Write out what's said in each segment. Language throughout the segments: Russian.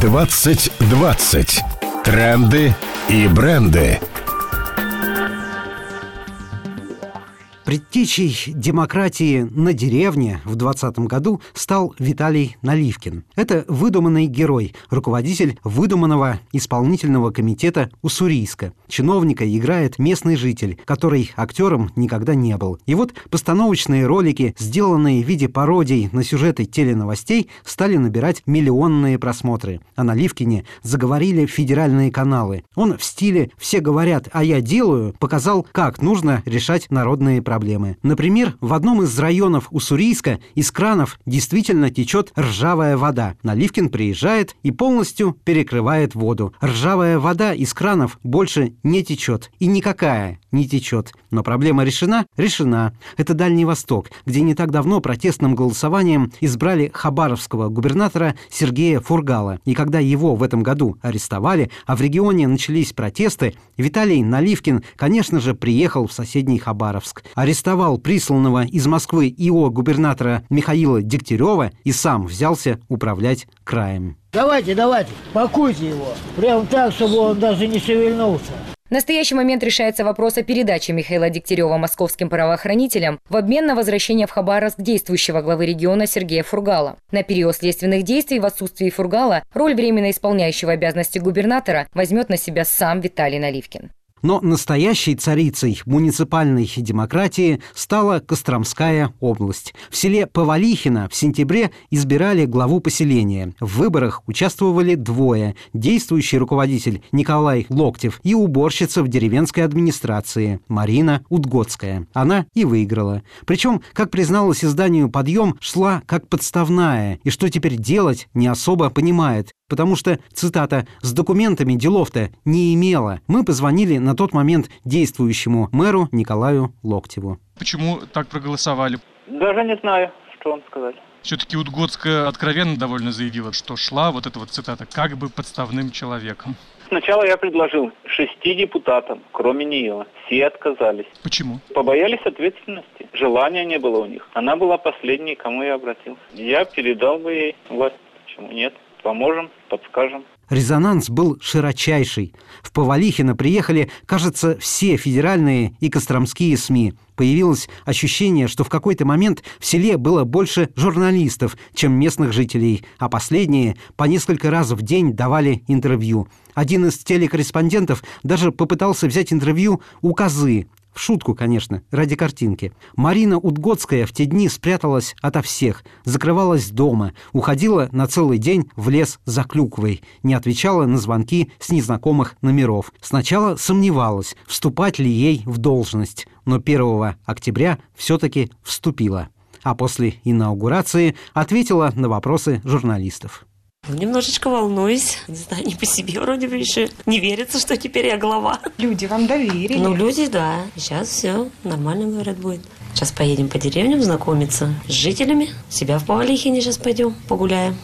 2020. Тренды и бренды. Предтечей демократии на деревне в 2020 году стал Виталий Наливкин. Это выдуманный герой, руководитель выдуманного исполнительного комитета Уссурийска. Чиновника играет местный житель, который актером никогда не был. И вот постановочные ролики, сделанные в виде пародий на сюжеты теленовостей, стали набирать миллионные просмотры. О Наливкине заговорили федеральные каналы. Он в стиле «все говорят, а я делаю» показал, как нужно решать народные проблемы проблемы. Например, в одном из районов Уссурийска из кранов действительно течет ржавая вода. Наливкин приезжает и полностью перекрывает воду. Ржавая вода из кранов больше не течет. И никакая не течет. Но проблема решена? Решена. Это Дальний Восток, где не так давно протестным голосованием избрали хабаровского губернатора Сергея Фургала. И когда его в этом году арестовали, а в регионе начались протесты, Виталий Наливкин, конечно же, приехал в соседний Хабаровск арестовал присланного из Москвы ИО губернатора Михаила Дегтярева и сам взялся управлять краем. Давайте, давайте, пакуйте его. Прям так, чтобы он даже не шевельнулся. В настоящий момент решается вопрос о передаче Михаила Дегтярева московским правоохранителям в обмен на возвращение в Хабаровск действующего главы региона Сергея Фургала. На период следственных действий в отсутствии Фургала роль временно исполняющего обязанности губернатора возьмет на себя сам Виталий Наливкин. Но настоящей царицей муниципальной демократии стала Костромская область. В селе Повалихино в сентябре избирали главу поселения. В выборах участвовали двое – действующий руководитель Николай Локтев и уборщица в деревенской администрации Марина Удгодская. Она и выиграла. Причем, как призналась изданию «Подъем», шла как подставная, и что теперь делать, не особо понимает потому что, цитата, «с документами делов-то не имела». Мы позвонили на тот момент действующему мэру Николаю Локтеву. Почему так проголосовали? Даже не знаю, что вам сказать. Все-таки Удгодская откровенно довольно заявила, что шла вот эта вот цитата как бы подставным человеком. Сначала я предложил шести депутатам, кроме нее. Все отказались. Почему? Побоялись ответственности. Желания не было у них. Она была последней, кому я обратился. Я передал бы ей власть. Почему нет? Поможем, подскажем. Резонанс был широчайший. В Повалихино приехали, кажется, все федеральные и костромские СМИ. Появилось ощущение, что в какой-то момент в селе было больше журналистов, чем местных жителей, а последние по несколько раз в день давали интервью. Один из телекорреспондентов даже попытался взять интервью у козы, в шутку, конечно, ради картинки. Марина Удгодская в те дни спряталась ото всех, закрывалась дома, уходила на целый день в лес за клюквой, не отвечала на звонки с незнакомых номеров. Сначала сомневалась, вступать ли ей в должность, но 1 октября все-таки вступила. А после инаугурации ответила на вопросы журналистов. Ну, немножечко волнуюсь. Не знаю, не по себе вроде бы еще. Не верится, что теперь я глава. Люди вам доверили. Ну, люди, да. Сейчас все нормально, говорят, будет. Сейчас поедем по деревням знакомиться с жителями. Себя в Павлихине сейчас пойдем погуляем.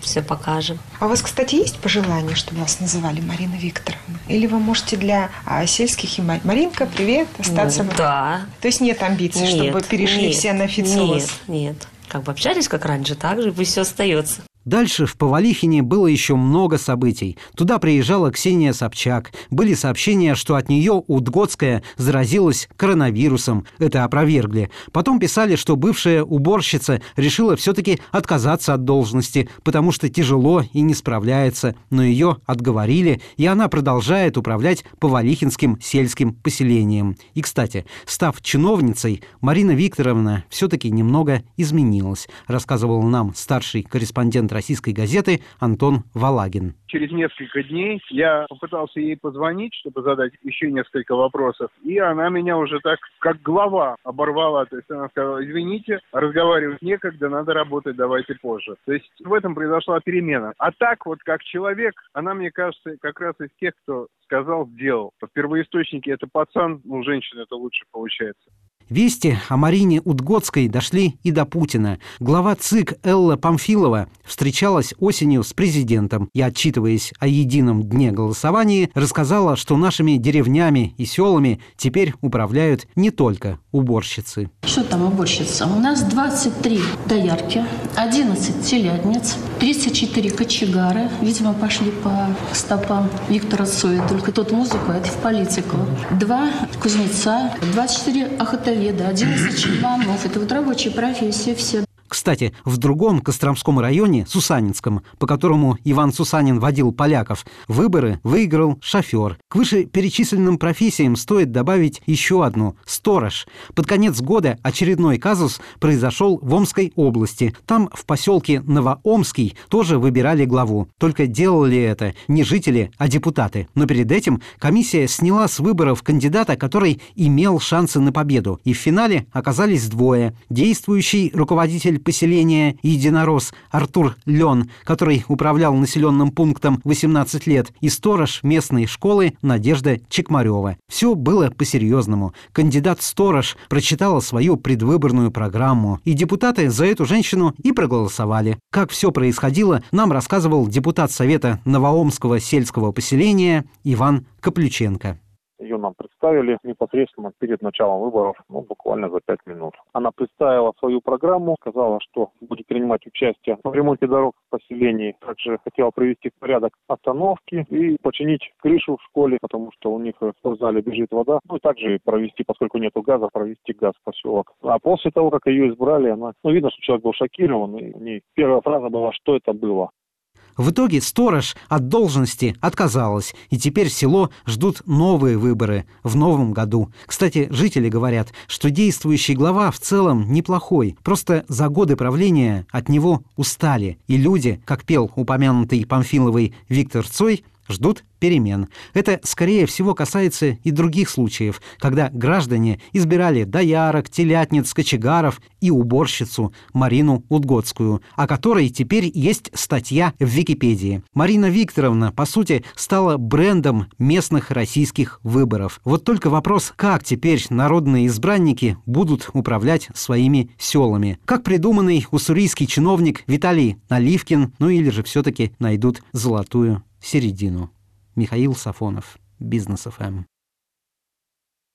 Все покажем. А у вас, кстати, есть пожелание, чтобы вас называли Марина Викторовна? Или вы можете для а, сельских и Маринка, привет, остаться? Ну, да. То есть нет амбиций, нет, чтобы перешли нет, все на официоз? Нет, нет. Как бы общались, как раньше, так же пусть все остается. Дальше в Повалихине было еще много событий. Туда приезжала Ксения Собчак. Были сообщения, что от нее Удгодская заразилась коронавирусом. Это опровергли. Потом писали, что бывшая уборщица решила все-таки отказаться от должности, потому что тяжело и не справляется. Но ее отговорили, и она продолжает управлять Повалихинским сельским поселением. И, кстати, став чиновницей, Марина Викторовна все-таки немного изменилась, рассказывал нам старший корреспондент российской газеты Антон Валагин. Через несколько дней я попытался ей позвонить, чтобы задать еще несколько вопросов, и она меня уже так, как глава, оборвала. То есть она сказала, извините, разговаривать некогда, надо работать, давайте позже. То есть в этом произошла перемена. А так вот, как человек, она, мне кажется, как раз из тех, кто сказал, сделал. В первоисточнике это пацан, ну, женщина это лучше получается. Вести о Марине Удгодской дошли и до Путина. Глава ЦИК Элла Памфилова встречалась осенью с президентом и, отчитываясь о едином дне голосования, рассказала, что нашими деревнями и селами теперь управляют не только уборщицы. Что там уборщица? У нас 23 доярки, 11 телятниц, 34 кочегары. Видимо, пошли по стопам Виктора Цоя. Только тот музыку, это в политику. Два кузнеца, 24 охотоведа, 11 чебанов. Это вот рабочие профессии все. Кстати, в другом Костромском районе, Сусанинском, по которому Иван Сусанин водил поляков, выборы выиграл шофер. К вышеперечисленным профессиям стоит добавить еще одну – сторож. Под конец года очередной казус произошел в Омской области. Там, в поселке Новоомский, тоже выбирали главу. Только делали это не жители, а депутаты. Но перед этим комиссия сняла с выборов кандидата, который имел шансы на победу. И в финале оказались двое. Действующий руководитель поселения Единорос Артур Лен, который управлял населенным пунктом 18 лет, и сторож местной школы Надежда Чекмарева. Все было по-серьезному. Кандидат-сторож прочитала свою предвыборную программу, и депутаты за эту женщину и проголосовали. Как все происходило, нам рассказывал депутат Совета Новоомского сельского поселения Иван Каплюченко. Ее нам представили непосредственно перед началом выборов, ну, буквально за пять минут. Она представила свою программу, сказала, что будет принимать участие в ремонте дорог в поселении. Также хотела привести в порядок остановки и починить крышу в школе, потому что у них в спортзале бежит вода. Ну и также провести, поскольку нету газа, провести газ в поселок. А после того, как ее избрали, она, ну, видно, что человек был шокирован. И у нее первая фраза была, что это было. В итоге сторож от должности отказалась, и теперь село ждут новые выборы в новом году. Кстати, жители говорят, что действующий глава в целом неплохой, просто за годы правления от него устали, и люди, как пел упомянутый Памфиловый Виктор Цой, ждут перемен. Это, скорее всего, касается и других случаев, когда граждане избирали доярок, телятниц, кочегаров и уборщицу Марину Удгодскую, о которой теперь есть статья в Википедии. Марина Викторовна, по сути, стала брендом местных российских выборов. Вот только вопрос, как теперь народные избранники будут управлять своими селами. Как придуманный уссурийский чиновник Виталий Наливкин, ну или же все-таки найдут золотую середину. Михаил Сафонов, Бизнес ФМ.